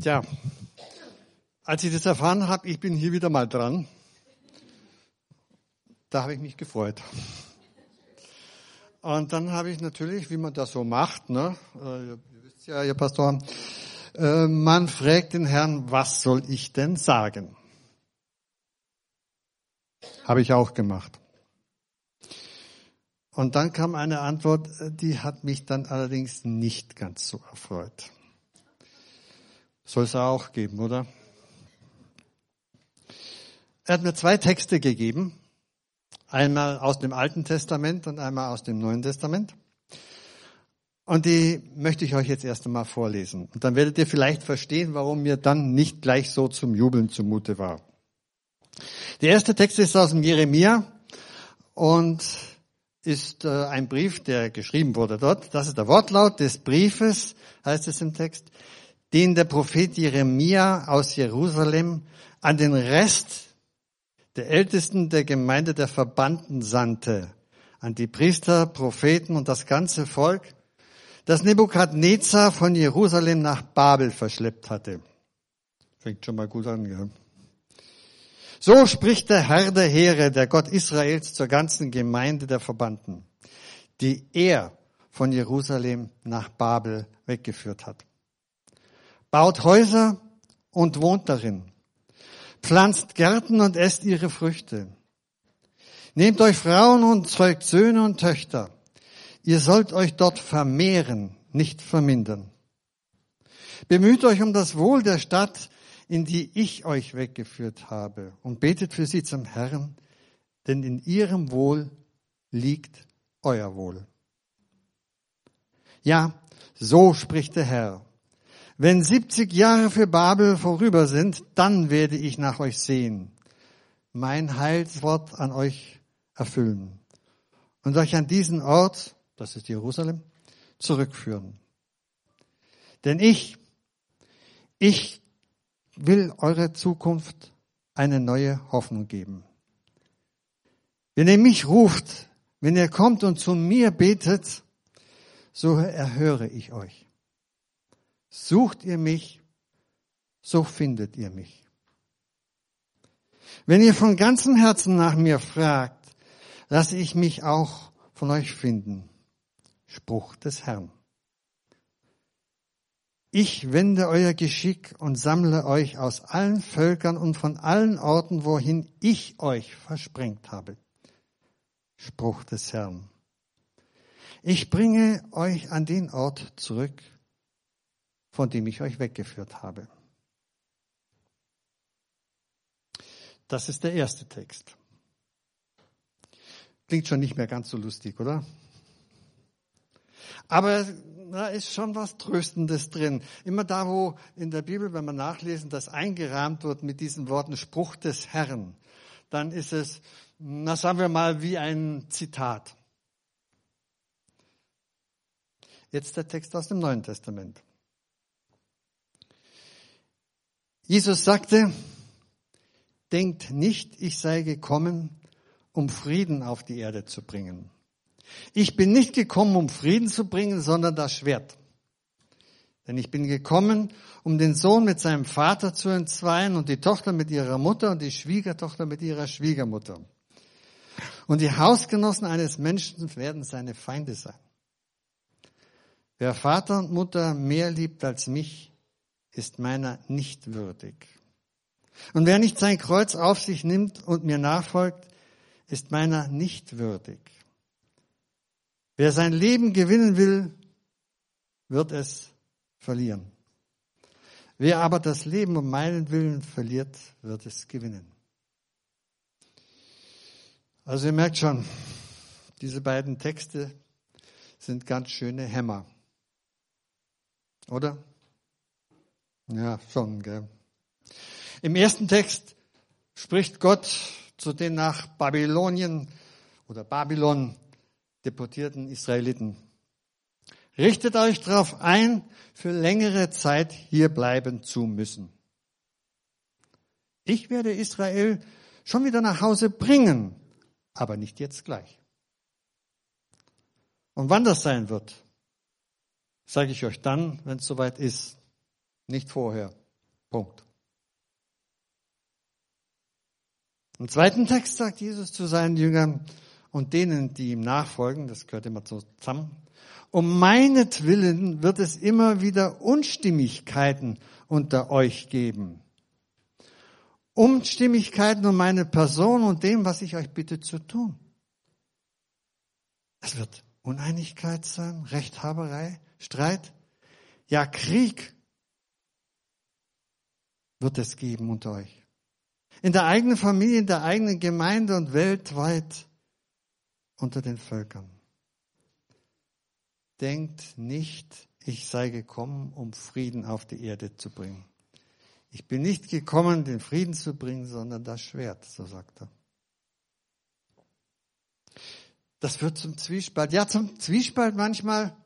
Tja, als ich das erfahren habe, ich bin hier wieder mal dran, da habe ich mich gefreut. Und dann habe ich natürlich, wie man das so macht, ne, äh, ihr wisst ja, ihr Pastor, äh, man fragt den Herrn, was soll ich denn sagen? Habe ich auch gemacht. Und dann kam eine Antwort, die hat mich dann allerdings nicht ganz so erfreut. Soll es auch geben, oder? Er hat mir zwei Texte gegeben. Einmal aus dem Alten Testament und einmal aus dem Neuen Testament. Und die möchte ich euch jetzt erst einmal vorlesen. Und dann werdet ihr vielleicht verstehen, warum mir dann nicht gleich so zum Jubeln zumute war. Der erste Text ist aus dem Jeremia und ist äh, ein Brief, der geschrieben wurde dort. Das ist der Wortlaut des Briefes, heißt es im Text den der Prophet Jeremia aus Jerusalem an den Rest der Ältesten der Gemeinde der Verbannten sandte, an die Priester, Propheten und das ganze Volk, das Nebukadnezar von Jerusalem nach Babel verschleppt hatte. Fängt schon mal gut an, ja. So spricht der Herr der Heere, der Gott Israels zur ganzen Gemeinde der Verbannten, die er von Jerusalem nach Babel weggeführt hat baut Häuser und wohnt darin, pflanzt Gärten und esst ihre Früchte. Nehmt euch Frauen und zeugt Söhne und Töchter. Ihr sollt euch dort vermehren, nicht vermindern. Bemüht euch um das Wohl der Stadt, in die ich euch weggeführt habe, und betet für sie zum Herrn, denn in ihrem Wohl liegt euer Wohl. Ja, so spricht der Herr. Wenn 70 Jahre für Babel vorüber sind, dann werde ich nach euch sehen, mein Heilswort an euch erfüllen und euch an diesen Ort, das ist Jerusalem, zurückführen. Denn ich, ich will eure Zukunft eine neue Hoffnung geben. Wenn ihr mich ruft, wenn ihr kommt und zu mir betet, so erhöre ich euch. Sucht ihr mich, so findet ihr mich. Wenn ihr von ganzem Herzen nach mir fragt, lasse ich mich auch von euch finden. Spruch des Herrn. Ich wende euer Geschick und sammle euch aus allen Völkern und von allen Orten, wohin ich euch versprengt habe. Spruch des Herrn. Ich bringe euch an den Ort zurück, von dem ich euch weggeführt habe. Das ist der erste Text. Klingt schon nicht mehr ganz so lustig, oder? Aber da ist schon was Tröstendes drin. Immer da, wo in der Bibel, wenn wir nachlesen, das eingerahmt wird mit diesen Worten Spruch des Herrn, dann ist es, na sagen wir mal, wie ein Zitat. Jetzt der Text aus dem Neuen Testament. Jesus sagte, denkt nicht, ich sei gekommen, um Frieden auf die Erde zu bringen. Ich bin nicht gekommen, um Frieden zu bringen, sondern das Schwert. Denn ich bin gekommen, um den Sohn mit seinem Vater zu entzweien und die Tochter mit ihrer Mutter und die Schwiegertochter mit ihrer Schwiegermutter. Und die Hausgenossen eines Menschen werden seine Feinde sein. Wer Vater und Mutter mehr liebt als mich, ist meiner nicht würdig. Und wer nicht sein Kreuz auf sich nimmt und mir nachfolgt, ist meiner nicht würdig. Wer sein Leben gewinnen will, wird es verlieren. Wer aber das Leben um meinen Willen verliert, wird es gewinnen. Also ihr merkt schon, diese beiden Texte sind ganz schöne Hämmer. Oder? Ja, schon, gell. Im ersten Text spricht Gott zu den nach Babylonien oder Babylon deportierten Israeliten. Richtet euch darauf ein, für längere Zeit hier bleiben zu müssen. Ich werde Israel schon wieder nach Hause bringen, aber nicht jetzt gleich. Und wann das sein wird, sage ich euch dann, wenn es soweit ist. Nicht vorher. Punkt. Im zweiten Text sagt Jesus zu seinen Jüngern und denen, die ihm nachfolgen, das gehört immer zusammen, um meinetwillen wird es immer wieder Unstimmigkeiten unter euch geben. Unstimmigkeiten um meine Person und dem, was ich euch bitte zu tun. Es wird Uneinigkeit sein, Rechthaberei, Streit, ja Krieg wird es geben unter euch. In der eigenen Familie, in der eigenen Gemeinde und weltweit unter den Völkern. Denkt nicht, ich sei gekommen, um Frieden auf die Erde zu bringen. Ich bin nicht gekommen, den Frieden zu bringen, sondern das Schwert, so sagt er. Das wird zum Zwiespalt. Ja, zum Zwiespalt manchmal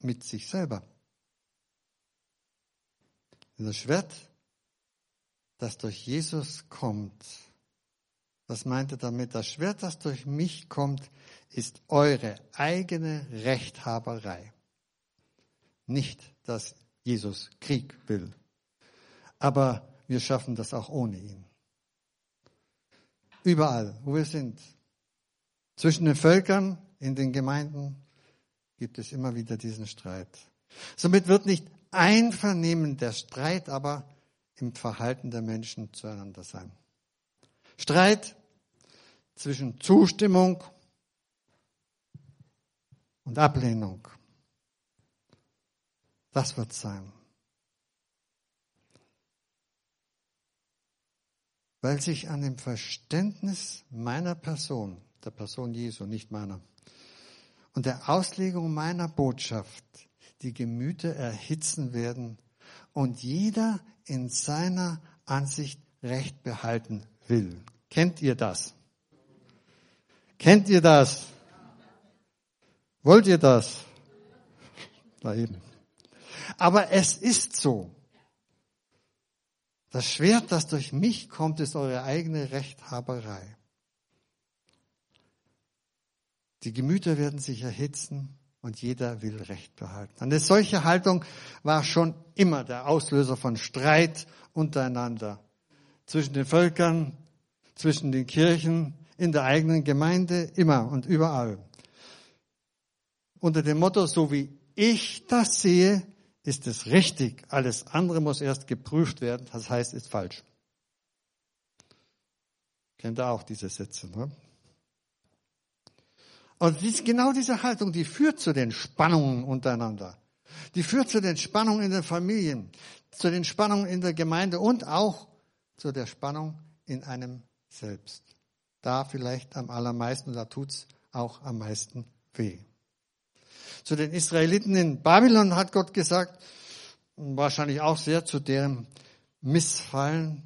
mit sich selber. Das Schwert, das durch Jesus kommt, was meint er damit? Das Schwert, das durch mich kommt, ist eure eigene Rechthaberei. Nicht, dass Jesus Krieg will. Aber wir schaffen das auch ohne ihn. Überall, wo wir sind. Zwischen den Völkern, in den Gemeinden gibt es immer wieder diesen Streit. Somit wird nicht Einvernehmen der Streit, aber im Verhalten der Menschen zueinander sein. Streit zwischen Zustimmung und Ablehnung. Das wird sein. Weil sich an dem Verständnis meiner Person, der Person Jesu, nicht meiner, und der Auslegung meiner Botschaft die Gemüter erhitzen werden und jeder in seiner Ansicht Recht behalten will. Kennt ihr das? Kennt ihr das? Wollt ihr das? Da eben. Aber es ist so. Das Schwert, das durch mich kommt, ist eure eigene Rechthaberei. Die Gemüter werden sich erhitzen und jeder will Recht behalten. Eine solche Haltung war schon immer der Auslöser von Streit untereinander. Zwischen den Völkern, zwischen den Kirchen, in der eigenen Gemeinde, immer und überall. Unter dem Motto, so wie ich das sehe, ist es richtig. Alles andere muss erst geprüft werden. Das heißt, ist falsch. Kennt ihr auch diese Sätze, ne? Und genau diese Haltung, die führt zu den Spannungen untereinander. Die führt zu den Spannungen in den Familien, zu den Spannungen in der Gemeinde und auch zu der Spannung in einem selbst da vielleicht am allermeisten, da tut's auch am meisten weh. Zu den Israeliten in Babylon hat Gott gesagt, wahrscheinlich auch sehr zu deren Missfallen,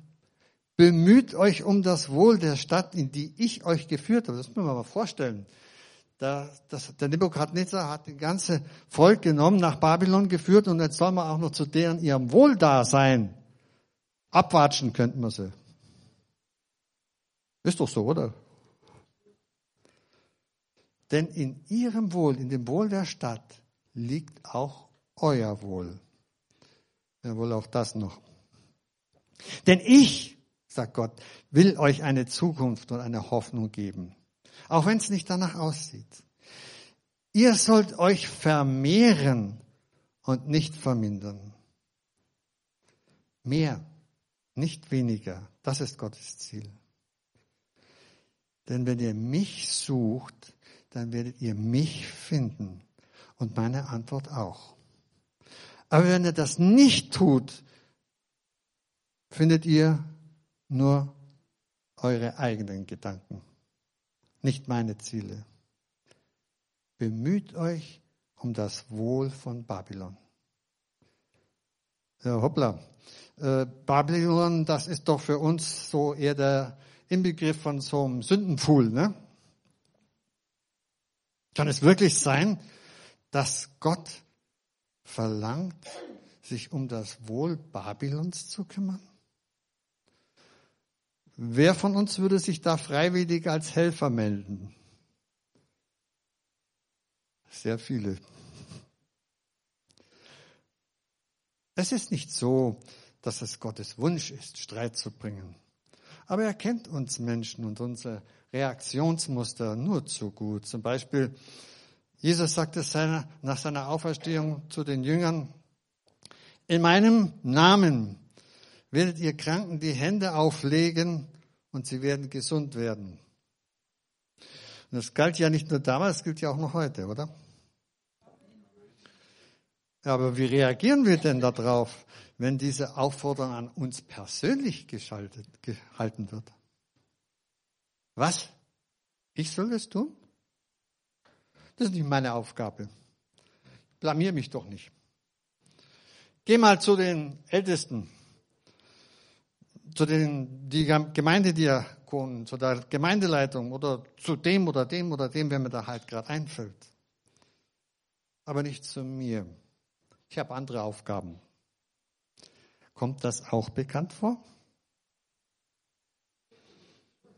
bemüht euch um das Wohl der Stadt, in die ich euch geführt habe. Das müssen wir mal vorstellen. Da, das, der Nebukadnezar hat das ganze Volk genommen, nach Babylon geführt und jetzt soll man auch noch zu deren ihrem Wohldasein abwatschen, könnten wir sie. Ist doch so, oder? Denn in ihrem Wohl, in dem Wohl der Stadt, liegt auch euer Wohl. Ja, wohl auch das noch. Denn ich, sagt Gott, will euch eine Zukunft und eine Hoffnung geben. Auch wenn es nicht danach aussieht. Ihr sollt euch vermehren und nicht vermindern. Mehr, nicht weniger. Das ist Gottes Ziel. Denn wenn ihr mich sucht, dann werdet ihr mich finden. Und meine Antwort auch. Aber wenn ihr das nicht tut, findet ihr nur eure eigenen Gedanken, nicht meine Ziele. Bemüht euch um das Wohl von Babylon. Ja, hoppla. Äh, Babylon, das ist doch für uns so eher der Inbegriff von so einem Sündenpfuhl. Ne? Kann es wirklich sein, dass Gott verlangt, sich um das Wohl Babylons zu kümmern? Wer von uns würde sich da freiwillig als Helfer melden? Sehr viele. Es ist nicht so, dass es Gottes Wunsch ist, Streit zu bringen. Aber er kennt uns Menschen und unsere Reaktionsmuster nur zu gut. Zum Beispiel, Jesus sagte nach seiner Auferstehung zu den Jüngern, in meinem Namen werdet ihr Kranken die Hände auflegen und sie werden gesund werden. Und das galt ja nicht nur damals, das gilt ja auch noch heute, oder? Aber wie reagieren wir denn darauf, wenn diese Aufforderung an uns persönlich geschaltet, gehalten wird? Was? Ich soll das tun? Das ist nicht meine Aufgabe. Blamier mich doch nicht. Geh mal zu den Ältesten, zu den die Gemeindediakonen, zu der Gemeindeleitung oder zu dem oder dem oder dem, wer mir da halt gerade einfällt. Aber nicht zu mir. Ich habe andere Aufgaben. Kommt das auch bekannt vor?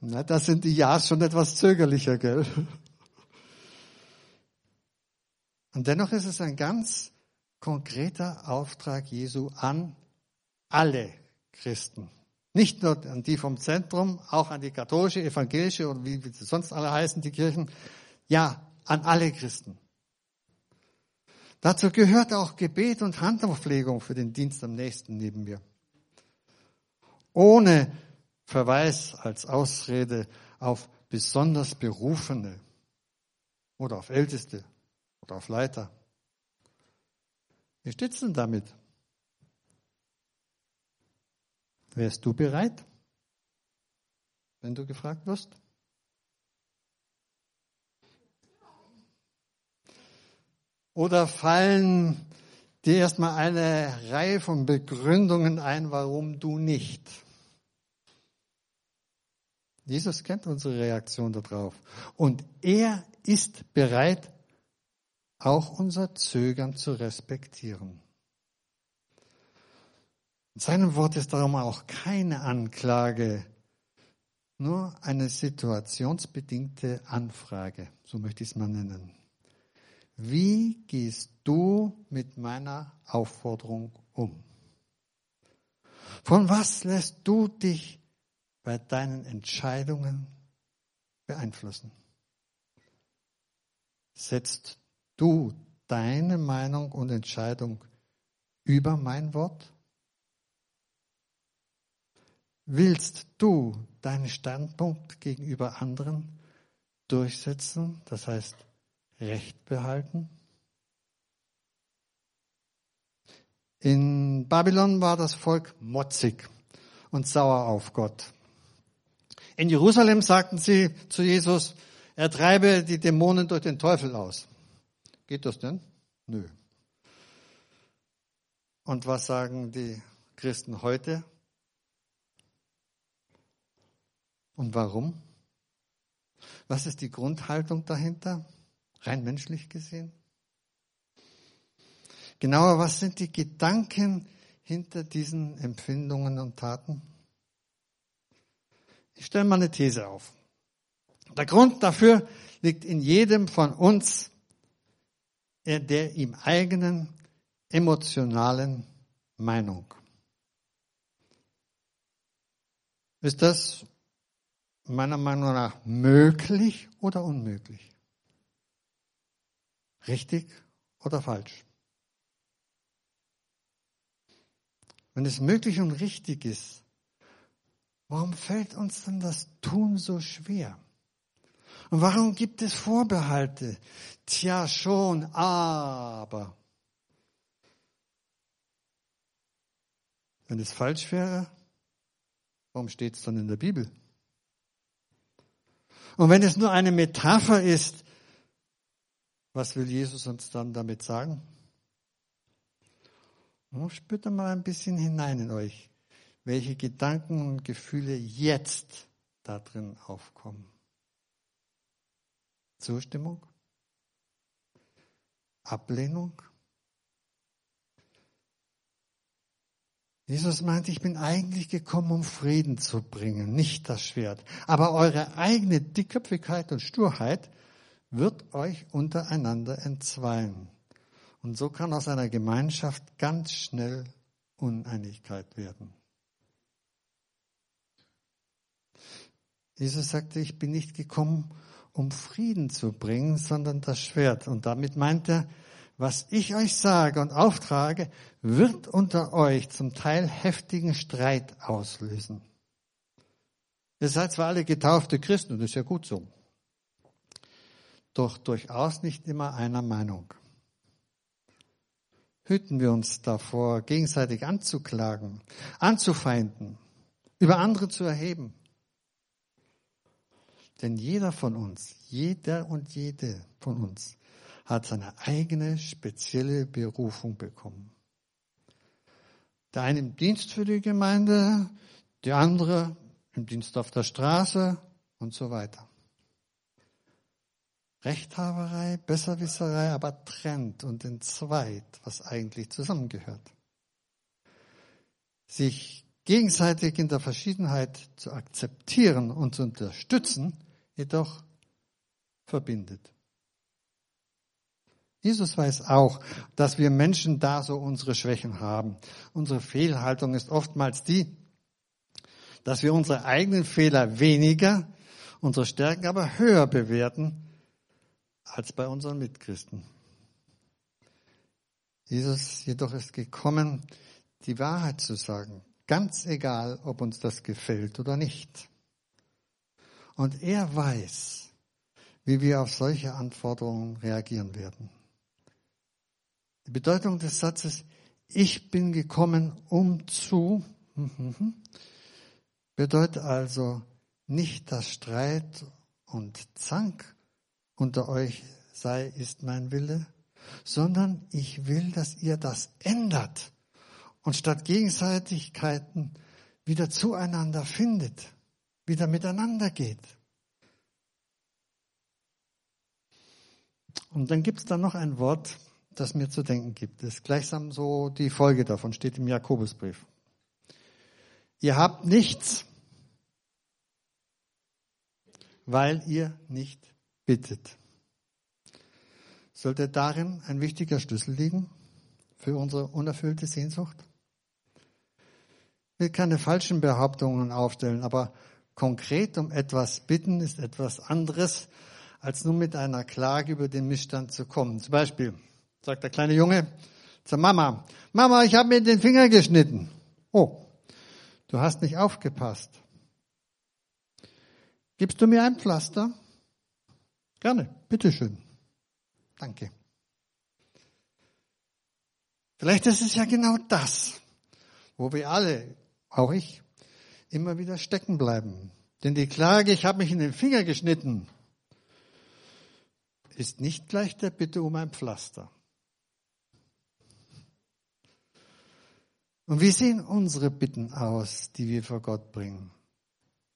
Na, da sind die Ja's schon etwas zögerlicher, gell? Und dennoch ist es ein ganz konkreter Auftrag Jesu an alle Christen. Nicht nur an die vom Zentrum, auch an die katholische, evangelische und wie, sie sonst alle heißen, die Kirchen. Ja, an alle Christen. Dazu gehört auch Gebet und Handauflegung für den Dienst am nächsten neben mir. Ohne Verweis als Ausrede auf besonders Berufene oder auf Älteste oder auf Leiter. Wie steht's denn damit? Wärst du bereit, wenn du gefragt wirst? Oder fallen dir erstmal eine Reihe von Begründungen ein, warum du nicht? Jesus kennt unsere Reaktion darauf. Und er ist bereit, auch unser Zögern zu respektieren. In seinem Wort ist darum auch keine Anklage, nur eine situationsbedingte Anfrage, so möchte ich es mal nennen. Wie gehst du mit meiner Aufforderung um? Von was lässt du dich bei deinen Entscheidungen beeinflussen? Setzt du deine Meinung und Entscheidung über mein Wort? Willst du deinen Standpunkt gegenüber anderen durchsetzen, das heißt Recht behalten? In Babylon war das Volk motzig und sauer auf Gott. In Jerusalem sagten sie zu Jesus, er treibe die Dämonen durch den Teufel aus. Geht das denn? Nö. Und was sagen die Christen heute? Und warum? Was ist die Grundhaltung dahinter? rein menschlich gesehen? Genauer, was sind die Gedanken hinter diesen Empfindungen und Taten? Ich stelle mal eine These auf. Der Grund dafür liegt in jedem von uns, der ihm eigenen emotionalen Meinung. Ist das meiner Meinung nach möglich oder unmöglich? Richtig oder falsch? Wenn es möglich und richtig ist, warum fällt uns denn das Tun so schwer? Und warum gibt es Vorbehalte? Tja, schon, aber. Wenn es falsch wäre, warum steht es dann in der Bibel? Und wenn es nur eine Metapher ist, was will Jesus uns dann damit sagen? Oh, spürt mal ein bisschen hinein in euch, welche Gedanken und Gefühle jetzt da drin aufkommen. Zustimmung? Ablehnung? Jesus meint, ich bin eigentlich gekommen, um Frieden zu bringen, nicht das Schwert. Aber eure eigene Dickköpfigkeit und Sturheit wird euch untereinander entzweien. Und so kann aus einer Gemeinschaft ganz schnell Uneinigkeit werden. Jesus sagte, ich bin nicht gekommen, um Frieden zu bringen, sondern das Schwert. Und damit meint er, was ich euch sage und auftrage, wird unter euch zum Teil heftigen Streit auslösen. Ihr seid zwar alle getaufte Christen, und das ist ja gut so, doch durchaus nicht immer einer Meinung. Hüten wir uns davor, gegenseitig anzuklagen, anzufeinden, über andere zu erheben. Denn jeder von uns, jeder und jede von uns hat seine eigene spezielle Berufung bekommen. Der eine im Dienst für die Gemeinde, der andere im Dienst auf der Straße und so weiter. Rechthaberei, Besserwisserei, aber trennt und entzweit, was eigentlich zusammengehört. Sich gegenseitig in der Verschiedenheit zu akzeptieren und zu unterstützen, jedoch verbindet. Jesus weiß auch, dass wir Menschen da so unsere Schwächen haben. Unsere Fehlhaltung ist oftmals die, dass wir unsere eigenen Fehler weniger, unsere Stärken aber höher bewerten als bei unseren Mitchristen. Jesus jedoch ist gekommen, die Wahrheit zu sagen, ganz egal, ob uns das gefällt oder nicht. Und er weiß, wie wir auf solche Anforderungen reagieren werden. Die Bedeutung des Satzes, ich bin gekommen, um zu, bedeutet also nicht, dass Streit und Zank unter euch sei, ist mein Wille, sondern ich will, dass ihr das ändert und statt Gegenseitigkeiten wieder zueinander findet, wieder miteinander geht. Und dann gibt es da noch ein Wort, das mir zu denken gibt. Das ist gleichsam so die Folge davon, steht im Jakobusbrief. Ihr habt nichts, weil ihr nicht bittet. Sollte darin ein wichtiger Schlüssel liegen für unsere unerfüllte Sehnsucht? Ich will keine falschen Behauptungen aufstellen, aber konkret um etwas bitten ist etwas anderes, als nur mit einer Klage über den Missstand zu kommen. Zum Beispiel, sagt der kleine Junge zur Mama, Mama, ich habe mir den Finger geschnitten. Oh, du hast nicht aufgepasst. Gibst du mir ein Pflaster? Gerne, bitteschön. Danke. Vielleicht ist es ja genau das, wo wir alle, auch ich, immer wieder stecken bleiben. Denn die Klage, ich habe mich in den Finger geschnitten, ist nicht gleich der Bitte um ein Pflaster. Und wie sehen unsere Bitten aus, die wir vor Gott bringen?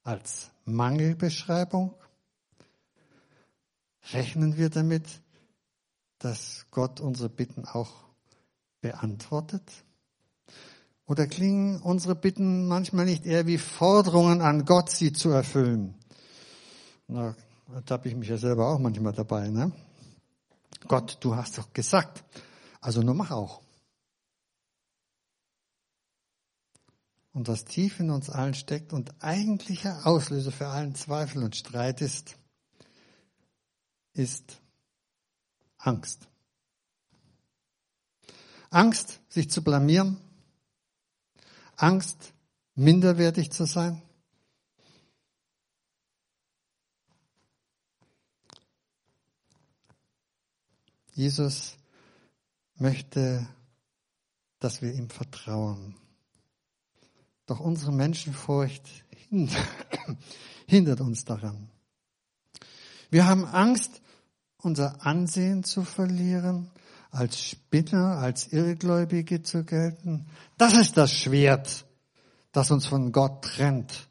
Als Mangelbeschreibung? Rechnen wir damit, dass Gott unsere Bitten auch beantwortet? Oder klingen unsere Bitten manchmal nicht eher wie Forderungen an Gott, sie zu erfüllen? Na, da habe ich mich ja selber auch manchmal dabei. Ne? Gott, du hast doch gesagt, also nur mach auch. Und was tief in uns allen steckt und eigentlicher Auslöser für allen Zweifel und Streit ist, ist Angst. Angst, sich zu blamieren, Angst, minderwertig zu sein. Jesus möchte, dass wir ihm vertrauen. Doch unsere Menschenfurcht hindert uns daran. Wir haben Angst, unser Ansehen zu verlieren, als Spinner, als Irrgläubige zu gelten. Das ist das Schwert, das uns von Gott trennt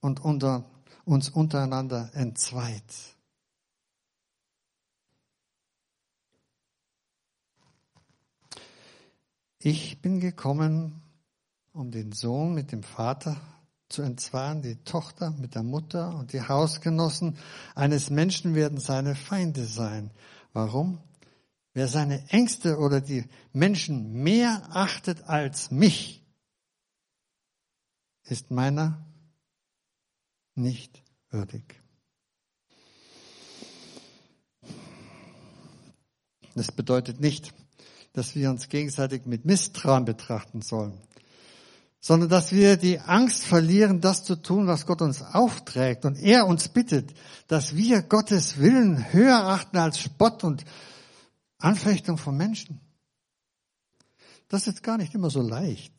und unter, uns untereinander entzweit. Ich bin gekommen, um den Sohn mit dem Vater zu entzweien, die Tochter mit der Mutter und die Hausgenossen eines Menschen werden seine Feinde sein. Warum? Wer seine Ängste oder die Menschen mehr achtet als mich, ist meiner nicht würdig. Das bedeutet nicht, dass wir uns gegenseitig mit Misstrauen betrachten sollen, sondern dass wir die Angst verlieren, das zu tun, was Gott uns aufträgt und er uns bittet, dass wir Gottes Willen höher achten als Spott und Anfechtung von Menschen. Das ist gar nicht immer so leicht.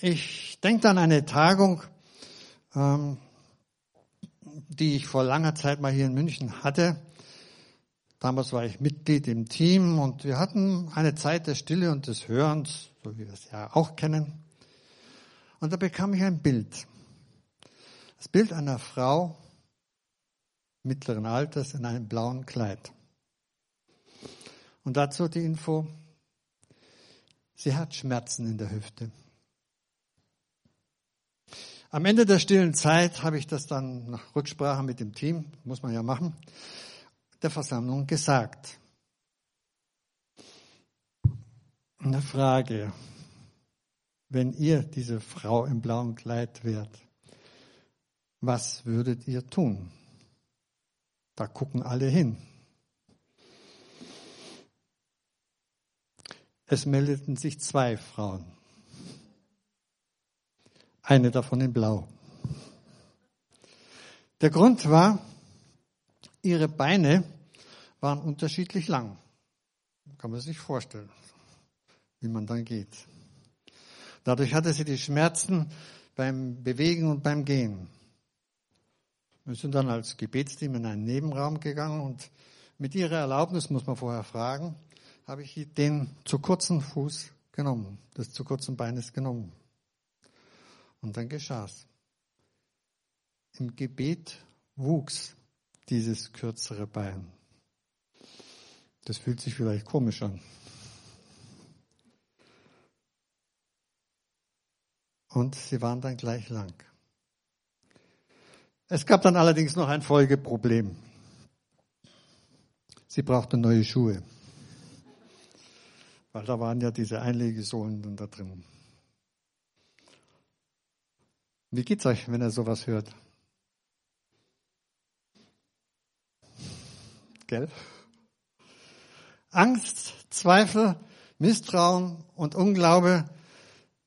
Ich denke an eine Tagung, ähm, die ich vor langer Zeit mal hier in München hatte. Damals war ich Mitglied im Team und wir hatten eine Zeit der Stille und des Hörens, so wie wir es ja auch kennen. Und da bekam ich ein Bild. Das Bild einer Frau mittleren Alters in einem blauen Kleid. Und dazu die Info, sie hat Schmerzen in der Hüfte. Am Ende der stillen Zeit habe ich das dann nach Rücksprache mit dem Team, muss man ja machen, der Versammlung gesagt. Eine Frage, wenn ihr diese Frau im blauen Kleid wärt, was würdet ihr tun? Da gucken alle hin. Es meldeten sich zwei Frauen. Eine davon in Blau. Der Grund war, ihre Beine waren unterschiedlich lang. Kann man sich vorstellen, wie man dann geht. Dadurch hatte sie die Schmerzen beim Bewegen und beim Gehen. Wir sind dann als Gebetsteam in einen Nebenraum gegangen und mit ihrer Erlaubnis, muss man vorher fragen, habe ich den zu kurzen Fuß genommen, das zu kurzen Beines genommen. Und dann geschah's. Im Gebet wuchs dieses kürzere Bein. Das fühlt sich vielleicht komisch an. Und sie waren dann gleich lang. Es gab dann allerdings noch ein Folgeproblem. Sie brauchte neue Schuhe. Weil da waren ja diese Einlegesohlen dann da drin. Wie geht's euch, wenn ihr sowas hört? Gell? Angst, Zweifel, Misstrauen und Unglaube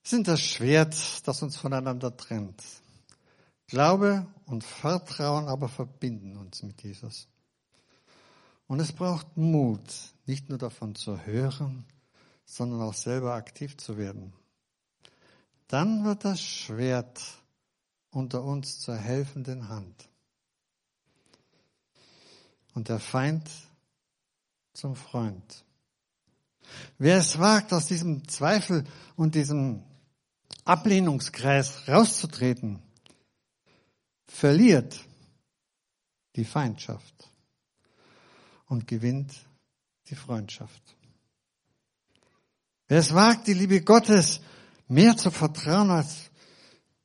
sind das Schwert, das uns voneinander trennt. Glaube und Vertrauen aber verbinden uns mit Jesus. Und es braucht Mut, nicht nur davon zu hören, sondern auch selber aktiv zu werden. Dann wird das Schwert unter uns zur helfenden Hand. Und der Feind zum Freund. Wer es wagt, aus diesem Zweifel und diesem Ablehnungskreis rauszutreten, verliert die Feindschaft und gewinnt die Freundschaft. Wer es wagt, die Liebe Gottes mehr zu vertrauen als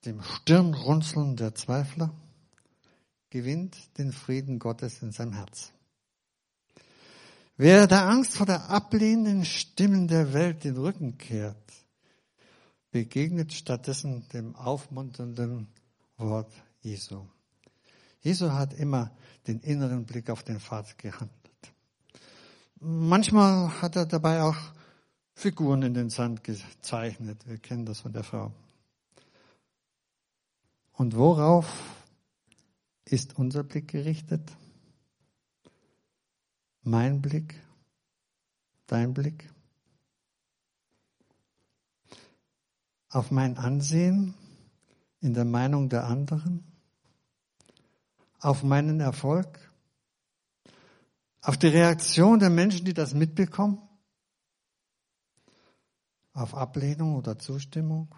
dem Stirnrunzeln der Zweifler, gewinnt den Frieden Gottes in seinem Herz. Wer der Angst vor der ablehnenden Stimmen der Welt den Rücken kehrt, begegnet stattdessen dem aufmunternden Wort Jesu. Jesu hat immer den inneren Blick auf den Vater gehandelt. Manchmal hat er dabei auch Figuren in den Sand gezeichnet. Wir kennen das von der Frau. Und worauf ist unser Blick gerichtet? Mein Blick? Dein Blick? Auf mein Ansehen in der Meinung der anderen? Auf meinen Erfolg? Auf die Reaktion der Menschen, die das mitbekommen? Auf Ablehnung oder Zustimmung?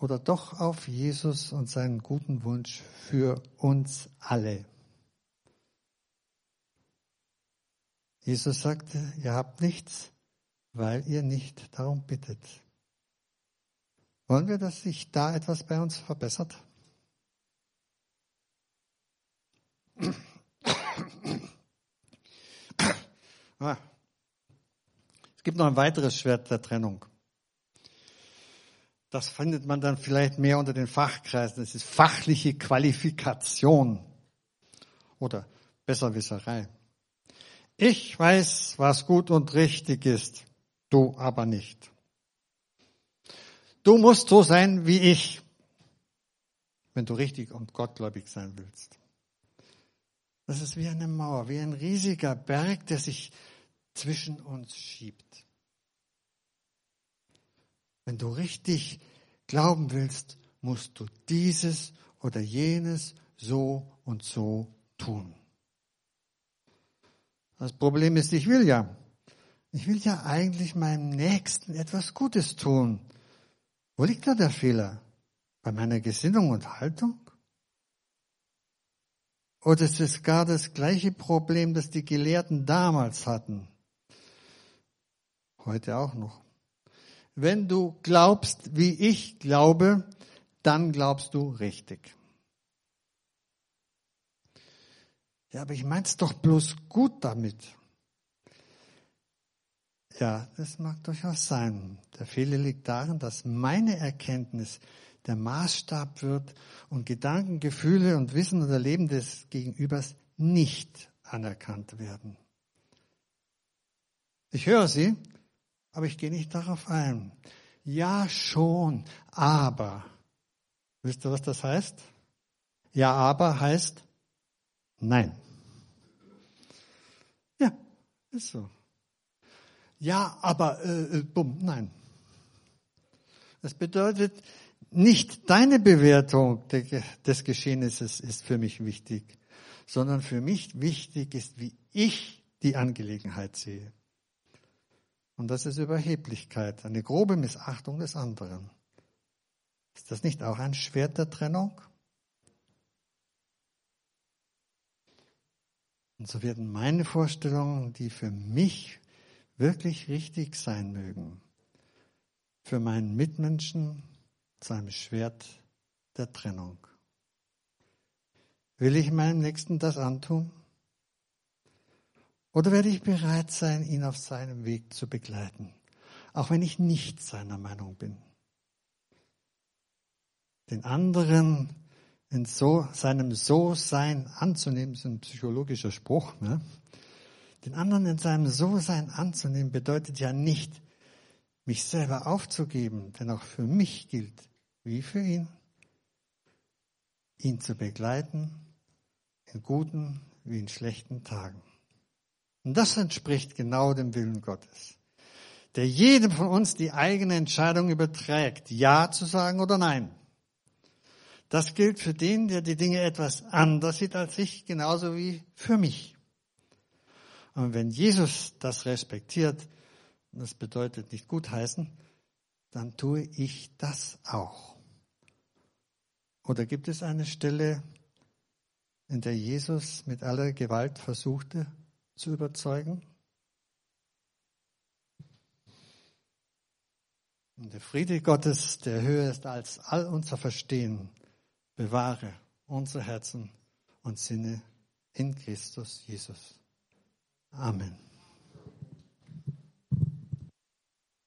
Oder doch auf Jesus und seinen guten Wunsch für uns alle? Jesus sagte, ihr habt nichts, weil ihr nicht darum bittet. Wollen wir, dass sich da etwas bei uns verbessert? Ah. Es gibt noch ein weiteres Schwert der Trennung. Das findet man dann vielleicht mehr unter den Fachkreisen. Das ist fachliche Qualifikation oder Besserwisserei. Ich weiß, was gut und richtig ist, du aber nicht. Du musst so sein wie ich, wenn du richtig und gottgläubig sein willst. Das ist wie eine Mauer, wie ein riesiger Berg, der sich zwischen uns schiebt. Wenn du richtig glauben willst, musst du dieses oder jenes so und so tun. Das Problem ist, ich will ja. Ich will ja eigentlich meinem Nächsten etwas Gutes tun. Wo liegt da der Fehler? Bei meiner Gesinnung und Haltung? Oder ist es gar das gleiche Problem, das die Gelehrten damals hatten? Heute auch noch. Wenn du glaubst, wie ich glaube, dann glaubst du richtig. Ja, aber ich mein's doch bloß gut damit. Ja, das mag durchaus sein. Der Fehler liegt darin, dass meine Erkenntnis der Maßstab wird und Gedanken, Gefühle und Wissen und Erleben des Gegenübers nicht anerkannt werden. Ich höre sie, aber ich gehe nicht darauf ein. Ja, schon, aber. Wisst ihr, was das heißt? Ja, aber heißt nein. Ja, ist so. Ja, aber äh, äh bumm, nein. Das bedeutet, nicht deine Bewertung des Geschehnisses ist für mich wichtig, sondern für mich wichtig ist, wie ich die Angelegenheit sehe. Und das ist Überheblichkeit, eine grobe Missachtung des anderen. Ist das nicht auch ein Schwert der Trennung? Und so werden meine Vorstellungen, die für mich wirklich richtig sein mögen, für meinen Mitmenschen zu einem Schwert der Trennung. Will ich meinem Nächsten das antun? Oder werde ich bereit sein, ihn auf seinem Weg zu begleiten, auch wenn ich nicht seiner Meinung bin? Den anderen in so, seinem So-Sein anzunehmen, ist ein psychologischer Spruch. Ne? Den anderen in seinem So-Sein anzunehmen bedeutet ja nicht, mich selber aufzugeben, denn auch für mich gilt, wie für ihn, ihn zu begleiten in guten wie in schlechten Tagen. Und das entspricht genau dem Willen Gottes, der jedem von uns die eigene Entscheidung überträgt, Ja zu sagen oder Nein. Das gilt für den, der die Dinge etwas anders sieht als ich, genauso wie für mich. Und wenn Jesus das respektiert, das bedeutet nicht gutheißen, dann tue ich das auch. Oder gibt es eine Stelle, in der Jesus mit aller Gewalt versuchte, zu überzeugen? Und der Friede Gottes, der höher ist als all unser Verstehen, bewahre unsere Herzen und Sinne in Christus Jesus. Amen.